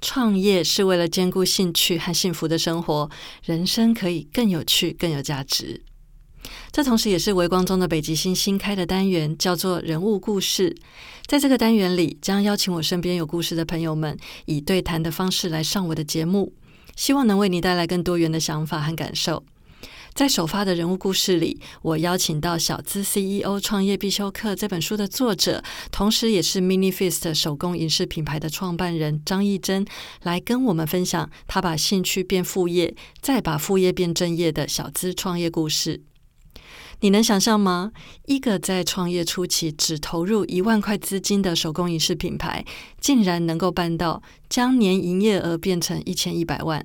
创业是为了兼顾兴趣和幸福的生活，人生可以更有趣、更有价值。这同时也是微光中的北极星新开的单元，叫做人物故事。在这个单元里，将邀请我身边有故事的朋友们，以对谈的方式来上我的节目，希望能为你带来更多元的想法和感受。在首发的人物故事里，我邀请到《小资 CEO 创业必修课》这本书的作者，同时也是 Mini Fist 手工影视品牌的创办人张艺珍，来跟我们分享他把兴趣变副业，再把副业变正业的小资创业故事。你能想象吗？一个在创业初期只投入一万块资金的手工影视品牌，竟然能够办到将年营业额变成一千一百万？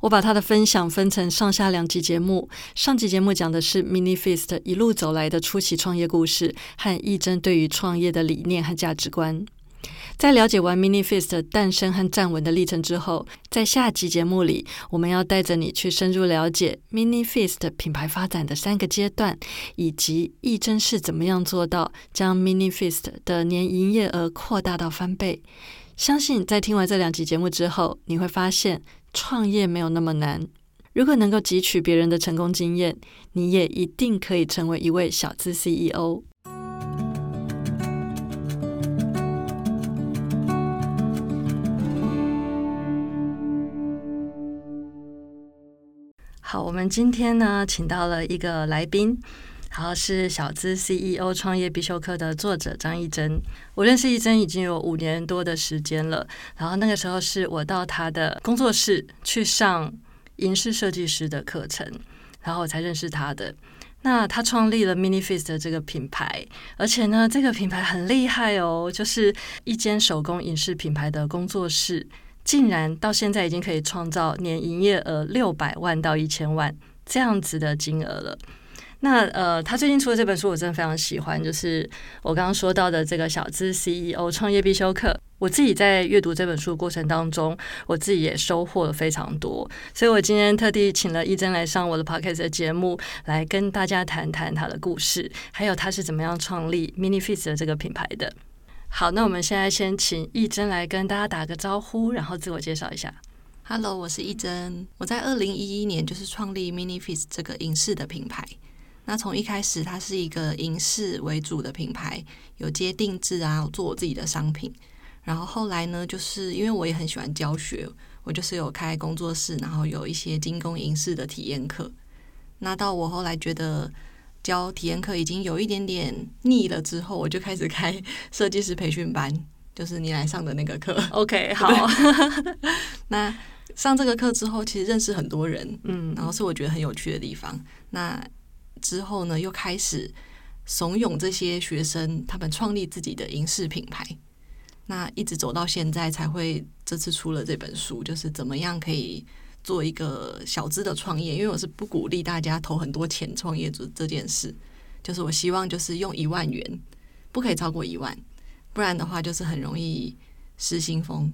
我把他的分享分成上下两集节目。上集节目讲的是 Mini Fist 一路走来的初期创业故事和义珍对于创业的理念和价值观。在了解完 Mini Fist 诞生和站稳的历程之后，在下集节目里，我们要带着你去深入了解 Mini Fist 品牌发展的三个阶段，以及义珍是怎么样做到将 Mini Fist 的年营业额扩大到翻倍。相信在听完这两集节目之后，你会发现。创业没有那么难，如果能够汲取别人的成功经验，你也一定可以成为一位小资 CEO。好，我们今天呢，请到了一个来宾。然后是小资 CEO 创业必修课的作者张艺珍，我认识艺珍已经有五年多的时间了。然后那个时候是我到他的工作室去上影视设计师的课程，然后我才认识他的。那他创立了 Mini Fist 这个品牌，而且呢，这个品牌很厉害哦，就是一间手工影视品牌的工作室，竟然到现在已经可以创造年营业额六百万到一千万这样子的金额了。那呃，他最近出的这本书我真的非常喜欢，就是我刚刚说到的这个小资 CEO 创业必修课。我自己在阅读这本书的过程当中，我自己也收获了非常多，所以我今天特地请了一珍来上我的 podcast 的节目，来跟大家谈谈他的故事，还有他是怎么样创立 Mini Fist 的这个品牌的。好，那我们现在先请一珍来跟大家打个招呼，然后自我介绍一下。Hello，我是一珍，我在二零一一年就是创立 Mini Fist 这个影视的品牌。那从一开始，它是一个银饰为主的品牌，有接定制啊，做我自己的商品。然后后来呢，就是因为我也很喜欢教学，我就是有开工作室，然后有一些精工银饰的体验课。那到我后来觉得教体验课已经有一点点腻了之后，我就开始开 设计师培训班，就是你来上的那个课。OK，好。那上这个课之后，其实认识很多人，嗯，然后是我觉得很有趣的地方。那之后呢，又开始怂恿这些学生，他们创立自己的影视品牌。那一直走到现在，才会这次出了这本书，就是怎么样可以做一个小资的创业。因为我是不鼓励大家投很多钱创业这这件事，就是我希望就是用一万元，不可以超过一万，不然的话就是很容易失心疯。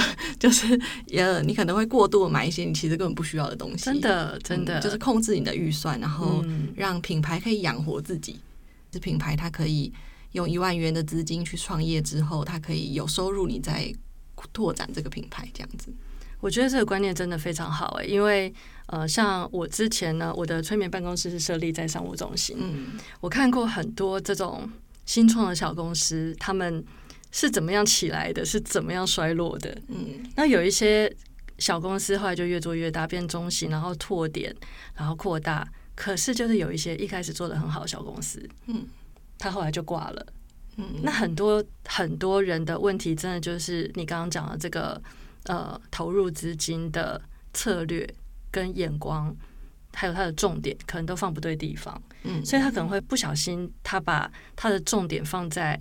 就是呃，你可能会过度买一些你其实根本不需要的东西。真的，真的，就是控制你的预算，然后让品牌可以养活自己。是品牌它可以用一万元的资金去创业之后，它可以有收入，你再拓展这个品牌这样子。我觉得这个观念真的非常好诶，因为呃，像我之前呢，我的催眠办公室是设立在商务中心，嗯，我看过很多这种新创的小公司，他们。是怎么样起来的？是怎么样衰落的？嗯，那有一些小公司后来就越做越大，变中型，然后拓点，然后扩大。可是就是有一些一开始做的很好的小公司，嗯，他后来就挂了。嗯，那很多很多人的问题，真的就是你刚刚讲的这个呃，投入资金的策略跟眼光，还有他的重点，可能都放不对地方。嗯，所以他可能会不小心，他把他的重点放在。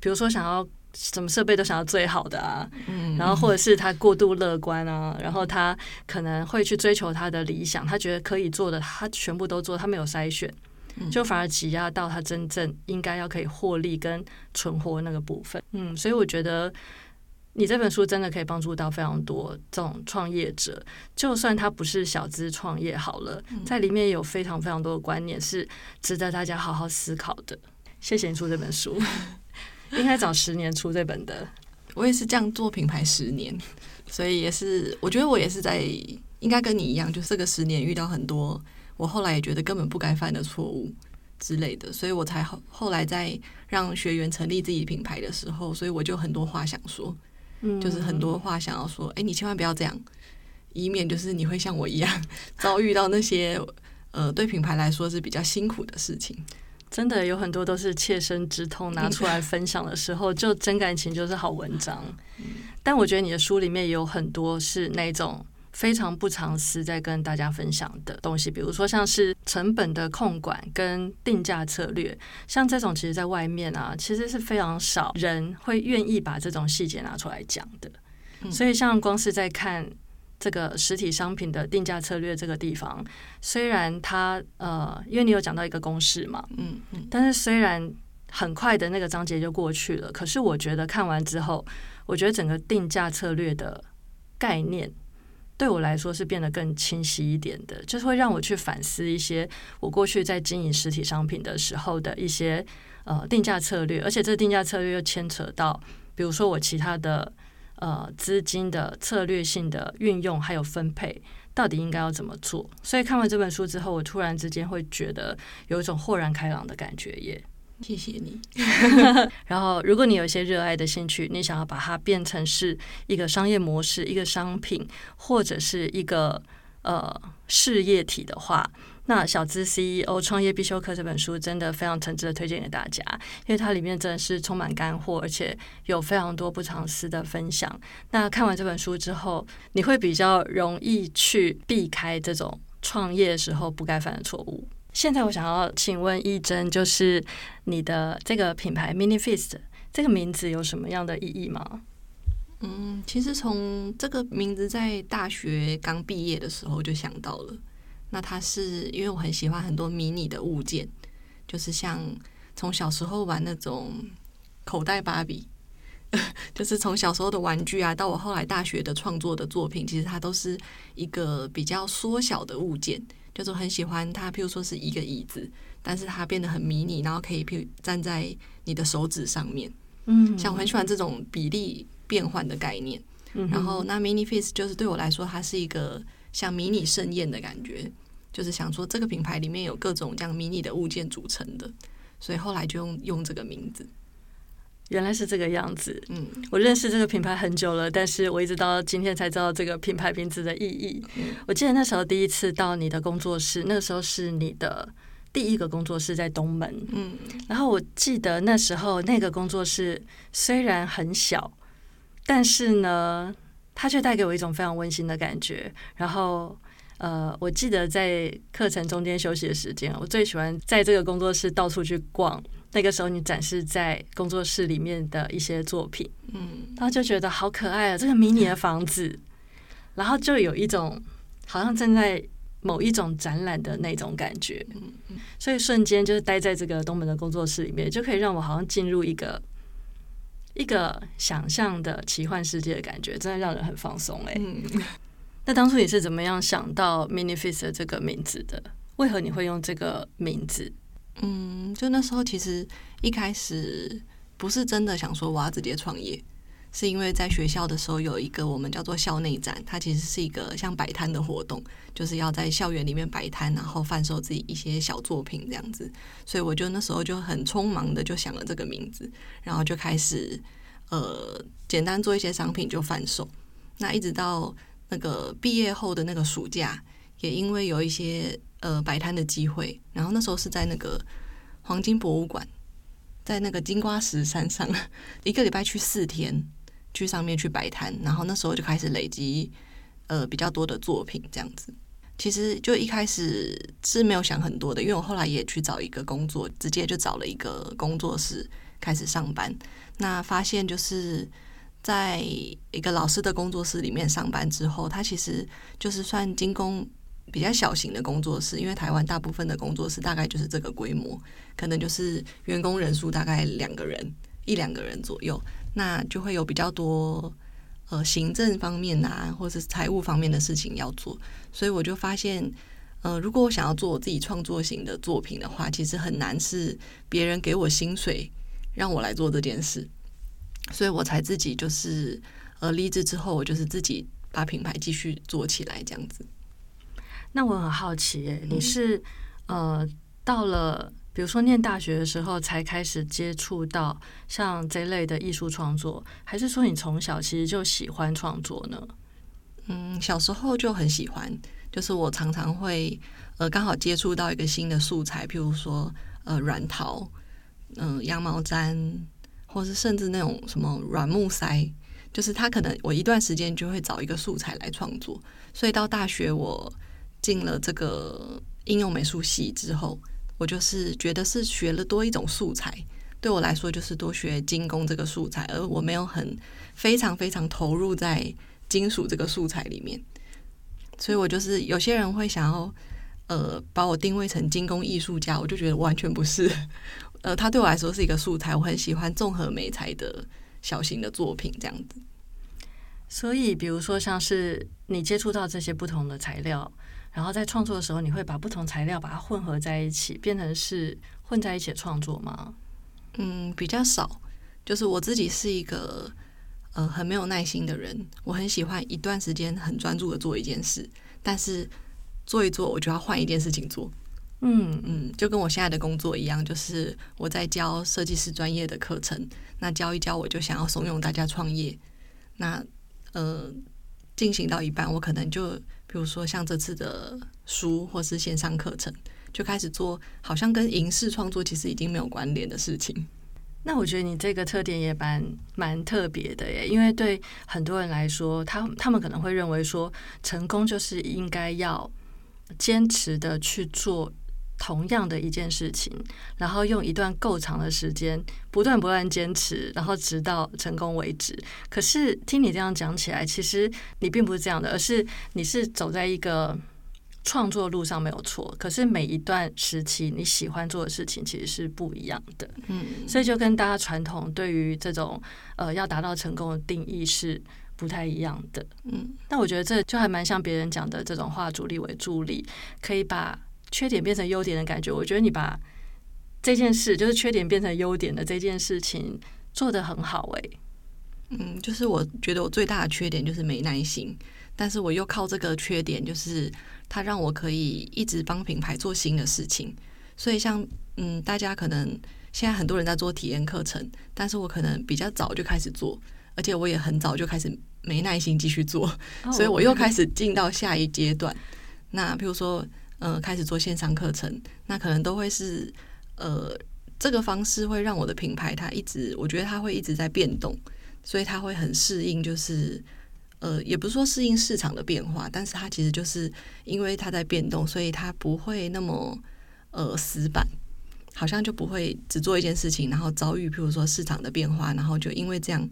比如说，想要什么设备都想要最好的啊，嗯然后或者是他过度乐观啊，然后他可能会去追求他的理想，他觉得可以做的，他全部都做，他没有筛选，就反而挤压到他真正应该要可以获利跟存活那个部分。嗯，所以我觉得。你这本书真的可以帮助到非常多这种创业者，就算他不是小资创业好了，在里面有非常非常多的观念是值得大家好好思考的。谢谢你出这本书，应该早十年出这本的。我也是这样做品牌十年，所以也是我觉得我也是在应该跟你一样，就是这个十年遇到很多我后来也觉得根本不该犯的错误之类的，所以我才后后来在让学员成立自己品牌的时候，所以我就很多话想说。就是很多话想要说，哎，你千万不要这样，以免就是你会像我一样 遭遇到那些呃对品牌来说是比较辛苦的事情。真的有很多都是切身之痛拿出来分享的时候，就真感情就是好文章。但我觉得你的书里面也有很多是那种。非常不常思在跟大家分享的东西，比如说像是成本的控管跟定价策略，像这种其实在外面啊，其实是非常少人会愿意把这种细节拿出来讲的。所以，像光是在看这个实体商品的定价策略这个地方，虽然它呃，因为你有讲到一个公式嘛，嗯嗯，但是虽然很快的那个章节就过去了，可是我觉得看完之后，我觉得整个定价策略的概念。对我来说是变得更清晰一点的，就是会让我去反思一些我过去在经营实体商品的时候的一些呃定价策略，而且这定价策略又牵扯到，比如说我其他的呃资金的策略性的运用还有分配，到底应该要怎么做？所以看完这本书之后，我突然之间会觉得有一种豁然开朗的感觉耶。谢谢你。然后，如果你有一些热爱的兴趣，你想要把它变成是一个商业模式、一个商品，或者是一个呃事业体的话，那《小资 CEO 创业必修课》这本书真的非常诚挚的推荐给大家，因为它里面真的是充满干货，而且有非常多不藏私的分享。那看完这本书之后，你会比较容易去避开这种创业时候不该犯的错误。现在我想要请问一真，就是你的这个品牌 MINIFEST 这个名字有什么样的意义吗？嗯，其实从这个名字在大学刚毕业的时候就想到了。那它是因为我很喜欢很多迷你的物件，就是像从小时候玩那种口袋芭比，就是从小时候的玩具啊，到我后来大学的创作的作品，其实它都是一个比较缩小的物件。就是很喜欢它，譬如说是一个椅子，但是它变得很迷你，然后可以譬如站在你的手指上面。嗯，像我很喜欢这种比例变换的概念。然后那 mini face 就是对我来说，它是一个像迷你盛宴的感觉。就是想说这个品牌里面有各种这样迷你的物件组成的，所以后来就用用这个名字。原来是这个样子，嗯，我认识这个品牌很久了，但是我一直到今天才知道这个品牌名字的意义。我记得那时候第一次到你的工作室，那个时候是你的第一个工作室在东门，嗯，然后我记得那时候那个工作室虽然很小，但是呢，它却带给我一种非常温馨的感觉。然后，呃，我记得在课程中间休息的时间，我最喜欢在这个工作室到处去逛。那个时候，你展示在工作室里面的一些作品，嗯，然后就觉得好可爱啊，这个迷你的房子，然后就有一种好像站在某一种展览的那种感觉，嗯嗯，所以瞬间就是待在这个东门的工作室里面，就可以让我好像进入一个一个想象的奇幻世界的感觉，真的让人很放松哎。那当初你是怎么样想到 Mini Face 这个名字的？为何你会用这个名字？嗯，就那时候其实一开始不是真的想说我要直接创业，是因为在学校的时候有一个我们叫做校内展，它其实是一个像摆摊的活动，就是要在校园里面摆摊，然后贩售自己一些小作品这样子。所以我就那时候就很匆忙的就想了这个名字，然后就开始呃简单做一些商品就贩售。那一直到那个毕业后的那个暑假，也因为有一些。呃，摆摊的机会，然后那时候是在那个黄金博物馆，在那个金瓜石山上，一个礼拜去四天，去上面去摆摊，然后那时候就开始累积呃比较多的作品，这样子。其实就一开始是没有想很多的，因为我后来也去找一个工作，直接就找了一个工作室，开始上班。那发现就是在一个老师的工作室里面上班之后，他其实就是算精工比较小型的工作室，因为台湾大部分的工作室大概就是这个规模，可能就是员工人数大概两个人一两个人左右，那就会有比较多呃行政方面啊，或者是财务方面的事情要做，所以我就发现。呃，如果我想要做我自己创作型的作品的话，其实很难是别人给我薪水让我来做这件事，所以我才自己就是呃离职之后，我就是自己把品牌继续做起来这样子。那我很好奇，你是呃到了比如说念大学的时候才开始接触到像这类的艺术创作，还是说你从小其实就喜欢创作呢？嗯，小时候就很喜欢。就是我常常会呃刚好接触到一个新的素材，譬如说呃软陶，嗯羊毛毡，或是甚至那种什么软木塞，就是它可能我一段时间就会找一个素材来创作。所以到大学我进了这个应用美术系之后，我就是觉得是学了多一种素材，对我来说就是多学精工这个素材，而我没有很非常非常投入在金属这个素材里面。所以我就是有些人会想要呃把我定位成精工艺术家，我就觉得完全不是。呃，它对我来说是一个素材，我很喜欢综合美材的小型的作品这样子。所以，比如说像是你接触到这些不同的材料，然后在创作的时候，你会把不同材料把它混合在一起，变成是混在一起创作吗？嗯，比较少。就是我自己是一个。呃，很没有耐心的人，我很喜欢一段时间很专注的做一件事，但是做一做我就要换一件事情做。嗯嗯，就跟我现在的工作一样，就是我在教设计师专业的课程，那教一教我就想要怂恿大家创业。那呃，进行到一半，我可能就比如说像这次的书或是线上课程，就开始做好像跟影视创作其实已经没有关联的事情。那我觉得你这个特点也蛮蛮特别的耶，因为对很多人来说，他他们可能会认为说，成功就是应该要坚持的去做同样的一件事情，然后用一段够长的时间，不断不断坚持，然后直到成功为止。可是听你这样讲起来，其实你并不是这样的，而是你是走在一个。创作路上没有错，可是每一段时期你喜欢做的事情其实是不一样的，嗯，所以就跟大家传统对于这种呃要达到成功的定义是不太一样的，嗯，那我觉得这就还蛮像别人讲的这种化主力为助力，可以把缺点变成优点的感觉。我觉得你把这件事就是缺点变成优点的这件事情做得很好，诶。嗯，就是我觉得我最大的缺点就是没耐心，但是我又靠这个缺点就是。它让我可以一直帮品牌做新的事情，所以像嗯，大家可能现在很多人在做体验课程，但是我可能比较早就开始做，而且我也很早就开始没耐心继续做，所以我又开始进到下一阶段。那比如说，呃，开始做线上课程，那可能都会是呃，这个方式会让我的品牌它一直，我觉得它会一直在变动，所以它会很适应，就是。呃，也不是说适应市场的变化，但是它其实就是因为它在变动，所以它不会那么呃死板，好像就不会只做一件事情，然后遭遇譬如说市场的变化，然后就因为这样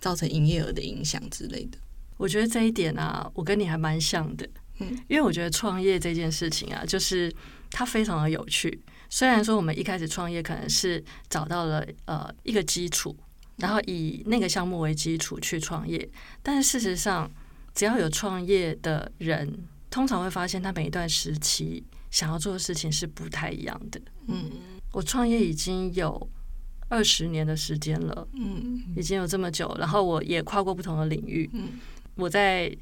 造成营业额的影响之类的。我觉得这一点啊，我跟你还蛮像的，嗯，因为我觉得创业这件事情啊，就是它非常的有趣。虽然说我们一开始创业可能是找到了呃一个基础。然后以那个项目为基础去创业，但是事实上，只要有创业的人，通常会发现他每一段时期想要做的事情是不太一样的。嗯，我创业已经有二十年的时间了，嗯，已经有这么久，然后我也跨过不同的领域，嗯，我在。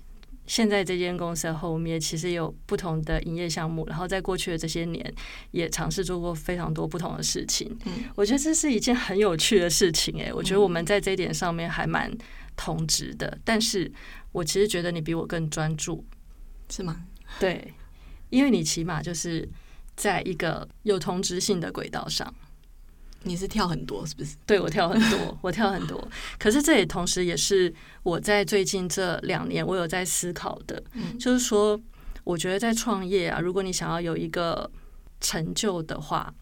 现在这间公司后面其实有不同的营业项目，然后在过去的这些年也尝试做过非常多不同的事情。嗯，我觉得这是一件很有趣的事情。诶，我觉得我们在这一点上面还蛮同职的，但是我其实觉得你比我更专注，是吗？对，因为你起码就是在一个有同质性的轨道上。你是跳很多是不是？对我跳很多，我跳很多。可是这也同时也是我在最近这两年我有在思考的，就是说，我觉得在创业啊，如果你想要有一个成就的话，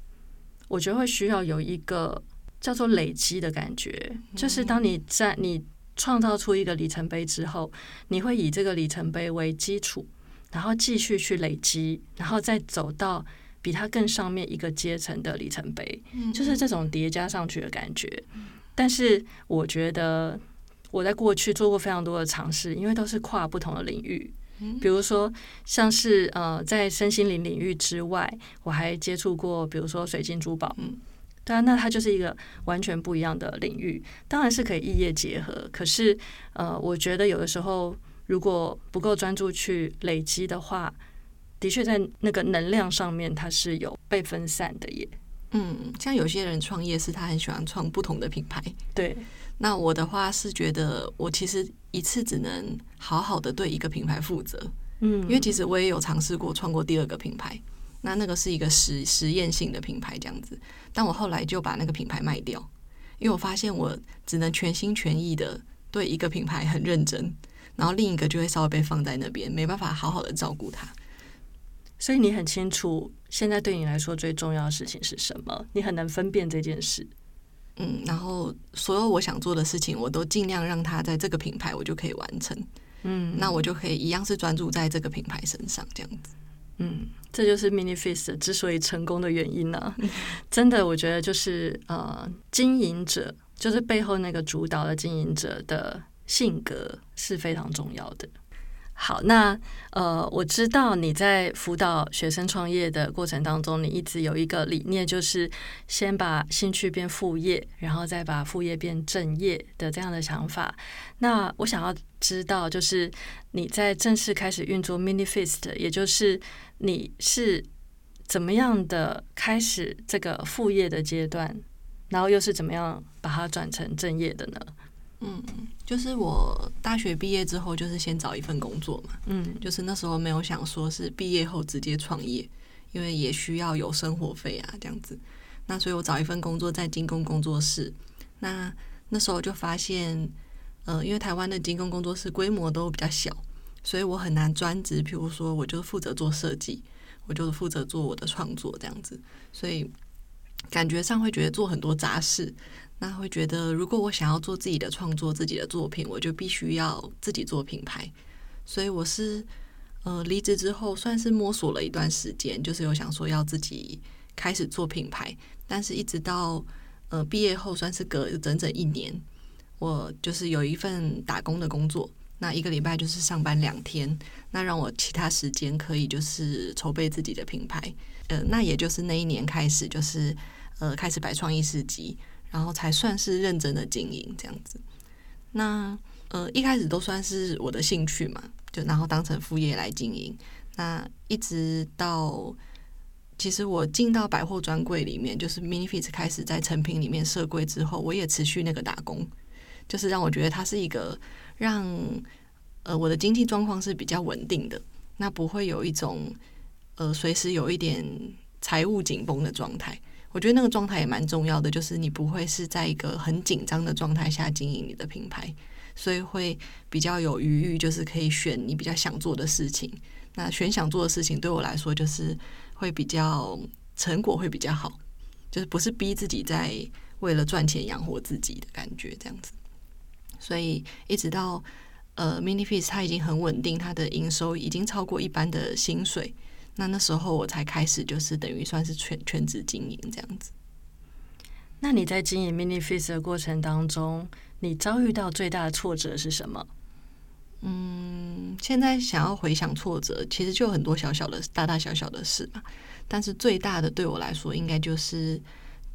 我觉得会需要有一个叫做累积的感觉，就是当你在你创造出一个里程碑之后，你会以这个里程碑为基础，然后继续去累积，然后再走到比它更上面一个阶层的里程碑，就是这种叠加上去的感觉。但是我觉得我在过去做过非常多的尝试，因为都是跨不同的领域。比如说，像是呃，在身心灵领域之外，我还接触过，比如说水晶珠宝。嗯，对啊，那它就是一个完全不一样的领域，当然是可以异业结合。可是，呃，我觉得有的时候如果不够专注去累积的话，的确在那个能量上面它是有被分散的耶。嗯，像有些人创业是他很喜欢创不同的品牌。对。那我的话是觉得，我其实一次只能好好的对一个品牌负责，嗯，因为其实我也有尝试过创过第二个品牌，那那个是一个实实验性的品牌这样子，但我后来就把那个品牌卖掉，因为我发现我只能全心全意的对一个品牌很认真，然后另一个就会稍微被放在那边，没办法好好的照顾它。所以你很清楚，现在对你来说最重要的事情是什么？你很难分辨这件事。嗯，然后所有我想做的事情，我都尽量让它在这个品牌，我就可以完成。嗯，那我就可以一样是专注在这个品牌身上，这样子。嗯，这就是 Mini Face 之所以成功的原因呢。真的，我觉得就是呃，经营者就是背后那个主导的经营者的性格是非常重要的。好，那呃，我知道你在辅导学生创业的过程当中，你一直有一个理念，就是先把兴趣变副业，然后再把副业变正业的这样的想法。那我想要知道，就是你在正式开始运作 MINIFEST，也就是你是怎么样的开始这个副业的阶段，然后又是怎么样把它转成正业的呢？嗯，就是我大学毕业之后，就是先找一份工作嘛。嗯，就是那时候没有想说是毕业后直接创业，因为也需要有生活费啊，这样子。那所以我找一份工作在精工工作室。那那时候就发现，呃，因为台湾的精工工作室规模都比较小，所以我很难专职。比如说，我就负责做设计，我就负责做我的创作这样子，所以感觉上会觉得做很多杂事。那会觉得，如果我想要做自己的创作、自己的作品，我就必须要自己做品牌。所以我是呃离职之后，算是摸索了一段时间，就是有想说要自己开始做品牌。但是一直到呃毕业后，算是隔整整一年，我就是有一份打工的工作，那一个礼拜就是上班两天，那让我其他时间可以就是筹备自己的品牌。呃，那也就是那一年开始，就是呃开始摆创意市集。然后才算是认真的经营这样子。那呃一开始都算是我的兴趣嘛，就然后当成副业来经营。那一直到其实我进到百货专柜里面，就是 Mini Fit 开始在成品里面设柜之后，我也持续那个打工，就是让我觉得它是一个让呃我的经济状况是比较稳定的，那不会有一种呃随时有一点财务紧绷的状态。我觉得那个状态也蛮重要的，就是你不会是在一个很紧张的状态下经营你的品牌，所以会比较有余裕，就是可以选你比较想做的事情。那选想做的事情对我来说，就是会比较成果会比较好，就是不是逼自己在为了赚钱养活自己的感觉这样子。所以一直到呃，Mini f e s 它已经很稳定，它的营收已经超过一般的薪水。那那时候我才开始，就是等于算是全全职经营这样子。那你在经营 Mini Face 的过程当中，你遭遇到最大的挫折是什么？嗯，现在想要回想挫折，其实就很多小小的、大大小小的事嘛。但是最大的对我来说，应该就是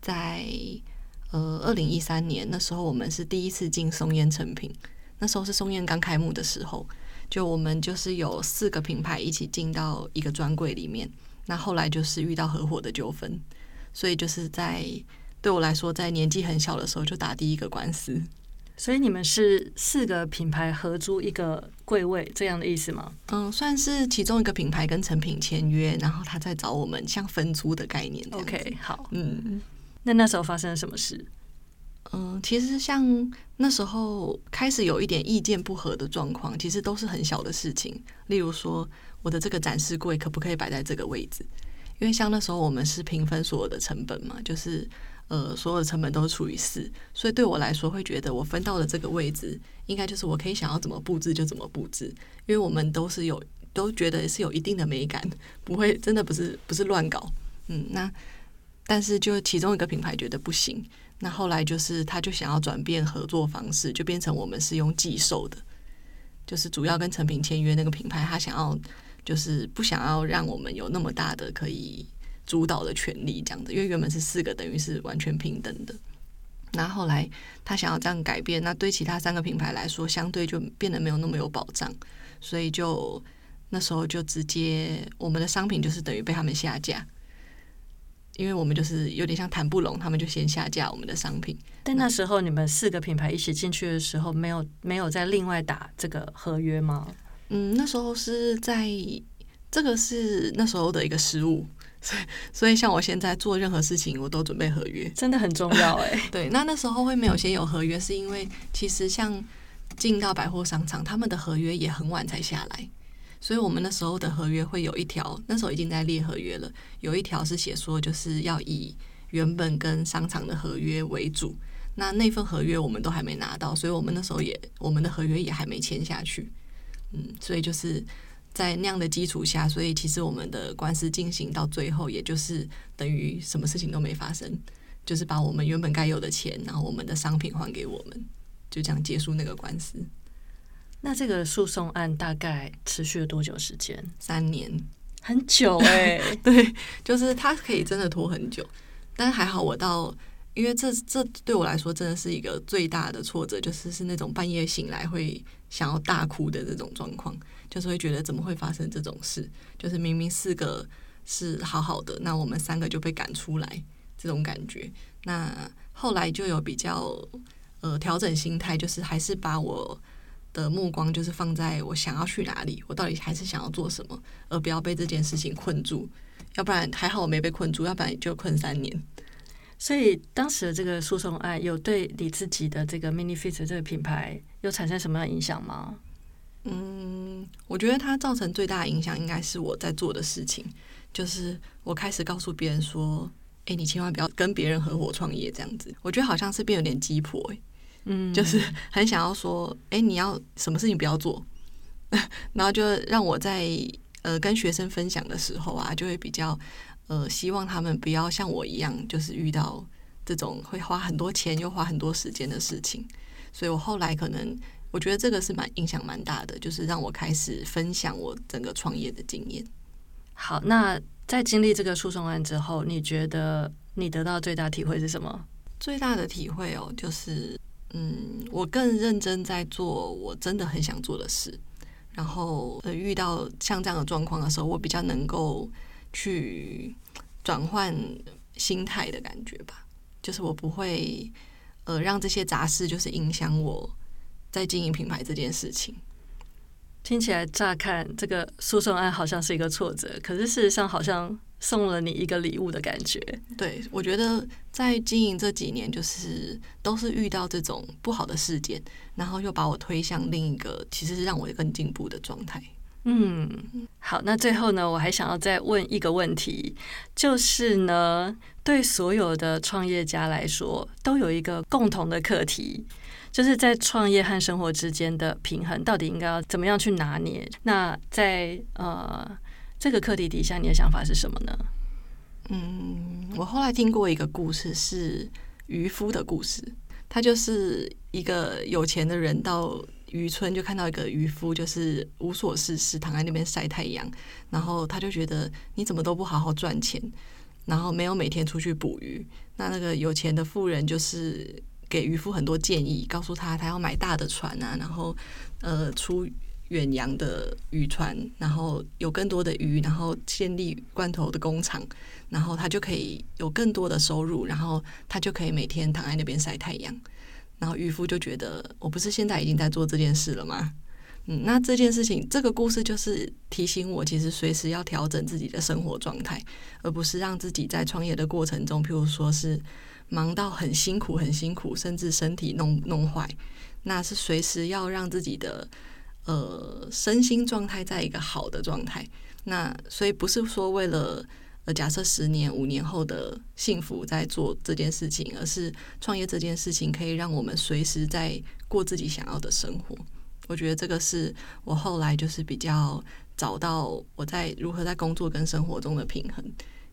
在呃二零一三年那时候，我们是第一次进松烟成品，那时候是松烟刚开幕的时候。就我们就是有四个品牌一起进到一个专柜里面，那后来就是遇到合伙的纠纷，所以就是在对我来说，在年纪很小的时候就打第一个官司。所以你们是四个品牌合租一个柜位这样的意思吗？嗯，算是其中一个品牌跟成品签约，然后他再找我们像分租的概念。OK，好，嗯，那那时候发生了什么事？嗯，其实像那时候开始有一点意见不合的状况，其实都是很小的事情。例如说，我的这个展示柜可不可以摆在这个位置？因为像那时候我们是平分所有的成本嘛，就是呃，所有的成本都除以四，所以对我来说会觉得我分到的这个位置，应该就是我可以想要怎么布置就怎么布置，因为我们都是有都觉得是有一定的美感，不会真的不是不是乱搞，嗯，那但是就其中一个品牌觉得不行，那后来就是他就想要转变合作方式，就变成我们是用寄售的，就是主要跟成品签约那个品牌，他想要就是不想要让我们有那么大的可以。主导的权利这样子，因为原本是四个，等于是完全平等的。那后来他想要这样改变，那对其他三个品牌来说，相对就变得没有那么有保障，所以就那时候就直接我们的商品就是等于被他们下架，因为我们就是有点像谈不拢，他们就先下架我们的商品。但那时候你们四个品牌一起进去的时候，没有没有再另外打这个合约吗？嗯，那时候是在这个是那时候的一个失误。所以，所以像我现在做任何事情，我都准备合约，真的很重要哎。对，那那时候会没有先有合约，是因为其实像进到百货商场，他们的合约也很晚才下来，所以我们那时候的合约会有一条，那时候已经在列合约了，有一条是写说就是要以原本跟商场的合约为主，那那份合约我们都还没拿到，所以我们那时候也我们的合约也还没签下去，嗯，所以就是。在那样的基础下，所以其实我们的官司进行到最后，也就是等于什么事情都没发生，就是把我们原本该有的钱，然后我们的商品还给我们，就这样结束那个官司。那这个诉讼案大概持续了多久时间？三年，很久哎。对，就是它可以真的拖很久，但还好我到，因为这这对我来说真的是一个最大的挫折，就是是那种半夜醒来会想要大哭的这种状况。就是会觉得怎么会发生这种事？就是明明四个是好好的，那我们三个就被赶出来，这种感觉。那后来就有比较呃调整心态，就是还是把我的目光就是放在我想要去哪里，我到底还是想要做什么，而不要被这件事情困住。要不然还好我没被困住，要不然就困三年。所以当时的这个诉讼案有对你自己的这个 Mini Fit 这个品牌有产生什么样的影响吗？嗯，我觉得它造成最大的影响应该是我在做的事情，就是我开始告诉别人说：“哎，你千万不要跟别人合伙创业这样子。”我觉得好像是变有点鸡婆，哎，嗯，就是很想要说：“哎，你要什么事情不要做。”然后就让我在呃跟学生分享的时候啊，就会比较呃希望他们不要像我一样，就是遇到这种会花很多钱又花很多时间的事情。所以我后来可能。我觉得这个是蛮影响蛮大的，就是让我开始分享我整个创业的经验。好，那在经历这个诉讼案之后，你觉得你得到最大体会是什么？最大的体会哦，就是嗯，我更认真在做我真的很想做的事。然后呃，遇到像这样的状况的时候，我比较能够去转换心态的感觉吧。就是我不会呃让这些杂事就是影响我。在经营品牌这件事情，听起来乍看这个诉讼案好像是一个挫折，可是事实上好像送了你一个礼物的感觉。对，我觉得在经营这几年，就是都是遇到这种不好的事件，然后又把我推向另一个其实是让我更进步的状态。嗯，好，那最后呢，我还想要再问一个问题，就是呢，对所有的创业家来说，都有一个共同的课题。就是在创业和生活之间的平衡，到底应该要怎么样去拿捏？那在呃这个课题底下，你的想法是什么呢？嗯，我后来听过一个故事，是渔夫的故事。他就是一个有钱的人到渔村，就看到一个渔夫，就是无所事事，躺在那边晒太阳。然后他就觉得你怎么都不好好赚钱，然后没有每天出去捕鱼。那那个有钱的富人就是。给渔夫很多建议，告诉他他要买大的船啊，然后呃出远洋的渔船，然后有更多的鱼，然后建立罐头的工厂，然后他就可以有更多的收入，然后他就可以每天躺在那边晒太阳。然后渔夫就觉得，我不是现在已经在做这件事了吗？嗯，那这件事情，这个故事就是提醒我，其实随时要调整自己的生活状态，而不是让自己在创业的过程中，譬如说是。忙到很辛苦，很辛苦，甚至身体弄弄坏，那是随时要让自己的呃身心状态在一个好的状态。那所以不是说为了呃，假设十年、五年后的幸福在做这件事情，而是创业这件事情可以让我们随时在过自己想要的生活。我觉得这个是我后来就是比较找到我在如何在工作跟生活中的平衡。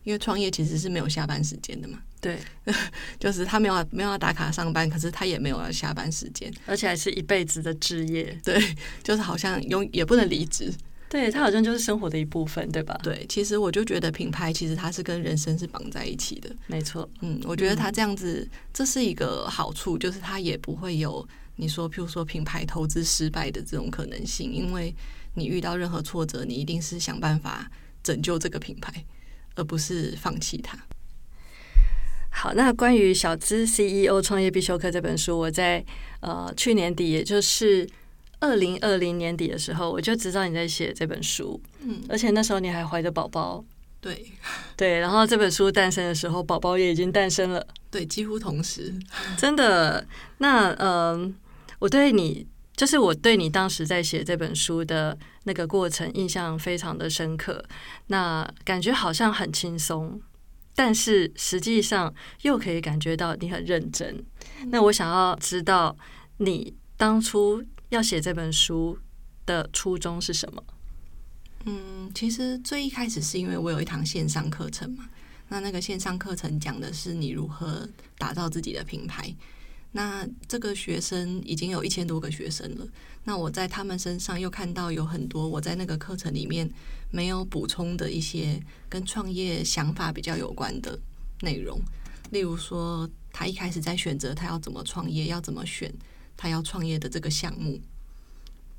因为创业其实是没有下班时间的嘛，对，就是他没有没有要打卡上班，可是他也没有要下班时间，而且还是一辈子的职业，对，就是好像永也不能离职，对他好像就是生活的一部分，对吧？对，其实我就觉得品牌其实它是跟人生是绑在一起的，没错，嗯，我觉得他这样子这是一个好处，就是他也不会有你说譬如说品牌投资失败的这种可能性，因为你遇到任何挫折，你一定是想办法拯救这个品牌。而不是放弃它。好，那关于《小资 CEO 创业必修课》这本书，我在呃去年底，也就是二零二零年底的时候，我就知道你在写这本书。嗯，而且那时候你还怀着宝宝。对对，然后这本书诞生的时候，宝宝也已经诞生了。对，几乎同时。真的？那嗯，我对你。就是我对你当时在写这本书的那个过程印象非常的深刻，那感觉好像很轻松，但是实际上又可以感觉到你很认真。那我想要知道你当初要写这本书的初衷是什么？嗯，其实最一开始是因为我有一堂线上课程嘛，那那个线上课程讲的是你如何打造自己的品牌。那这个学生已经有一千多个学生了。那我在他们身上又看到有很多我在那个课程里面没有补充的一些跟创业想法比较有关的内容。例如说，他一开始在选择他要怎么创业，要怎么选他要创业的这个项目，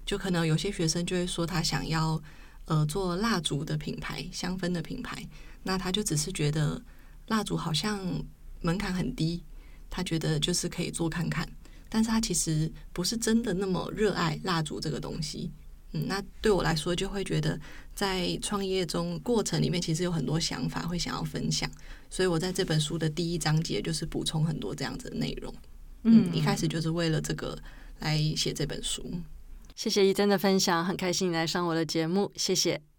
就可能有些学生就会说他想要呃做蜡烛的品牌、香氛的品牌。那他就只是觉得蜡烛好像门槛很低。他觉得就是可以做看看，但是他其实不是真的那么热爱蜡烛这个东西。嗯，那对我来说就会觉得在创业中过程里面其实有很多想法会想要分享，所以我在这本书的第一章节就是补充很多这样子的内容。嗯，一开始就是为了这个来写这本书。谢谢一真的分享，很开心你来上我的节目，谢谢。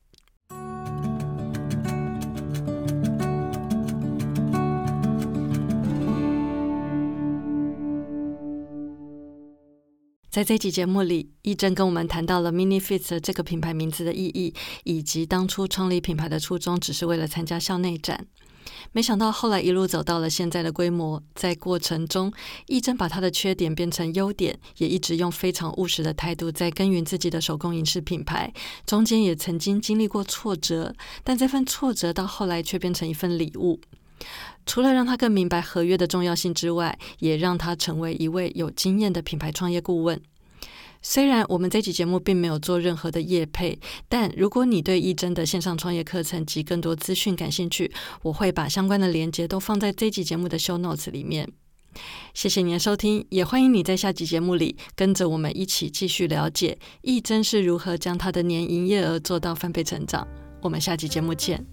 在这期节目里，一真跟我们谈到了 Mini Fits 这个品牌名字的意义，以及当初创立品牌的初衷只是为了参加校内展。没想到后来一路走到了现在的规模，在过程中，一真把他的缺点变成优点，也一直用非常务实的态度在耕耘自己的手工影视品牌。中间也曾经经历过挫折，但这份挫折到后来却变成一份礼物。除了让他更明白合约的重要性之外，也让他成为一位有经验的品牌创业顾问。虽然我们这期节目并没有做任何的业配，但如果你对易真的线上创业课程及更多资讯感兴趣，我会把相关的链接都放在这期节目的 show notes 里面。谢谢你的收听，也欢迎你在下集节目里跟着我们一起继续了解易真是如何将他的年营业额做到翻倍成长。我们下期节目见。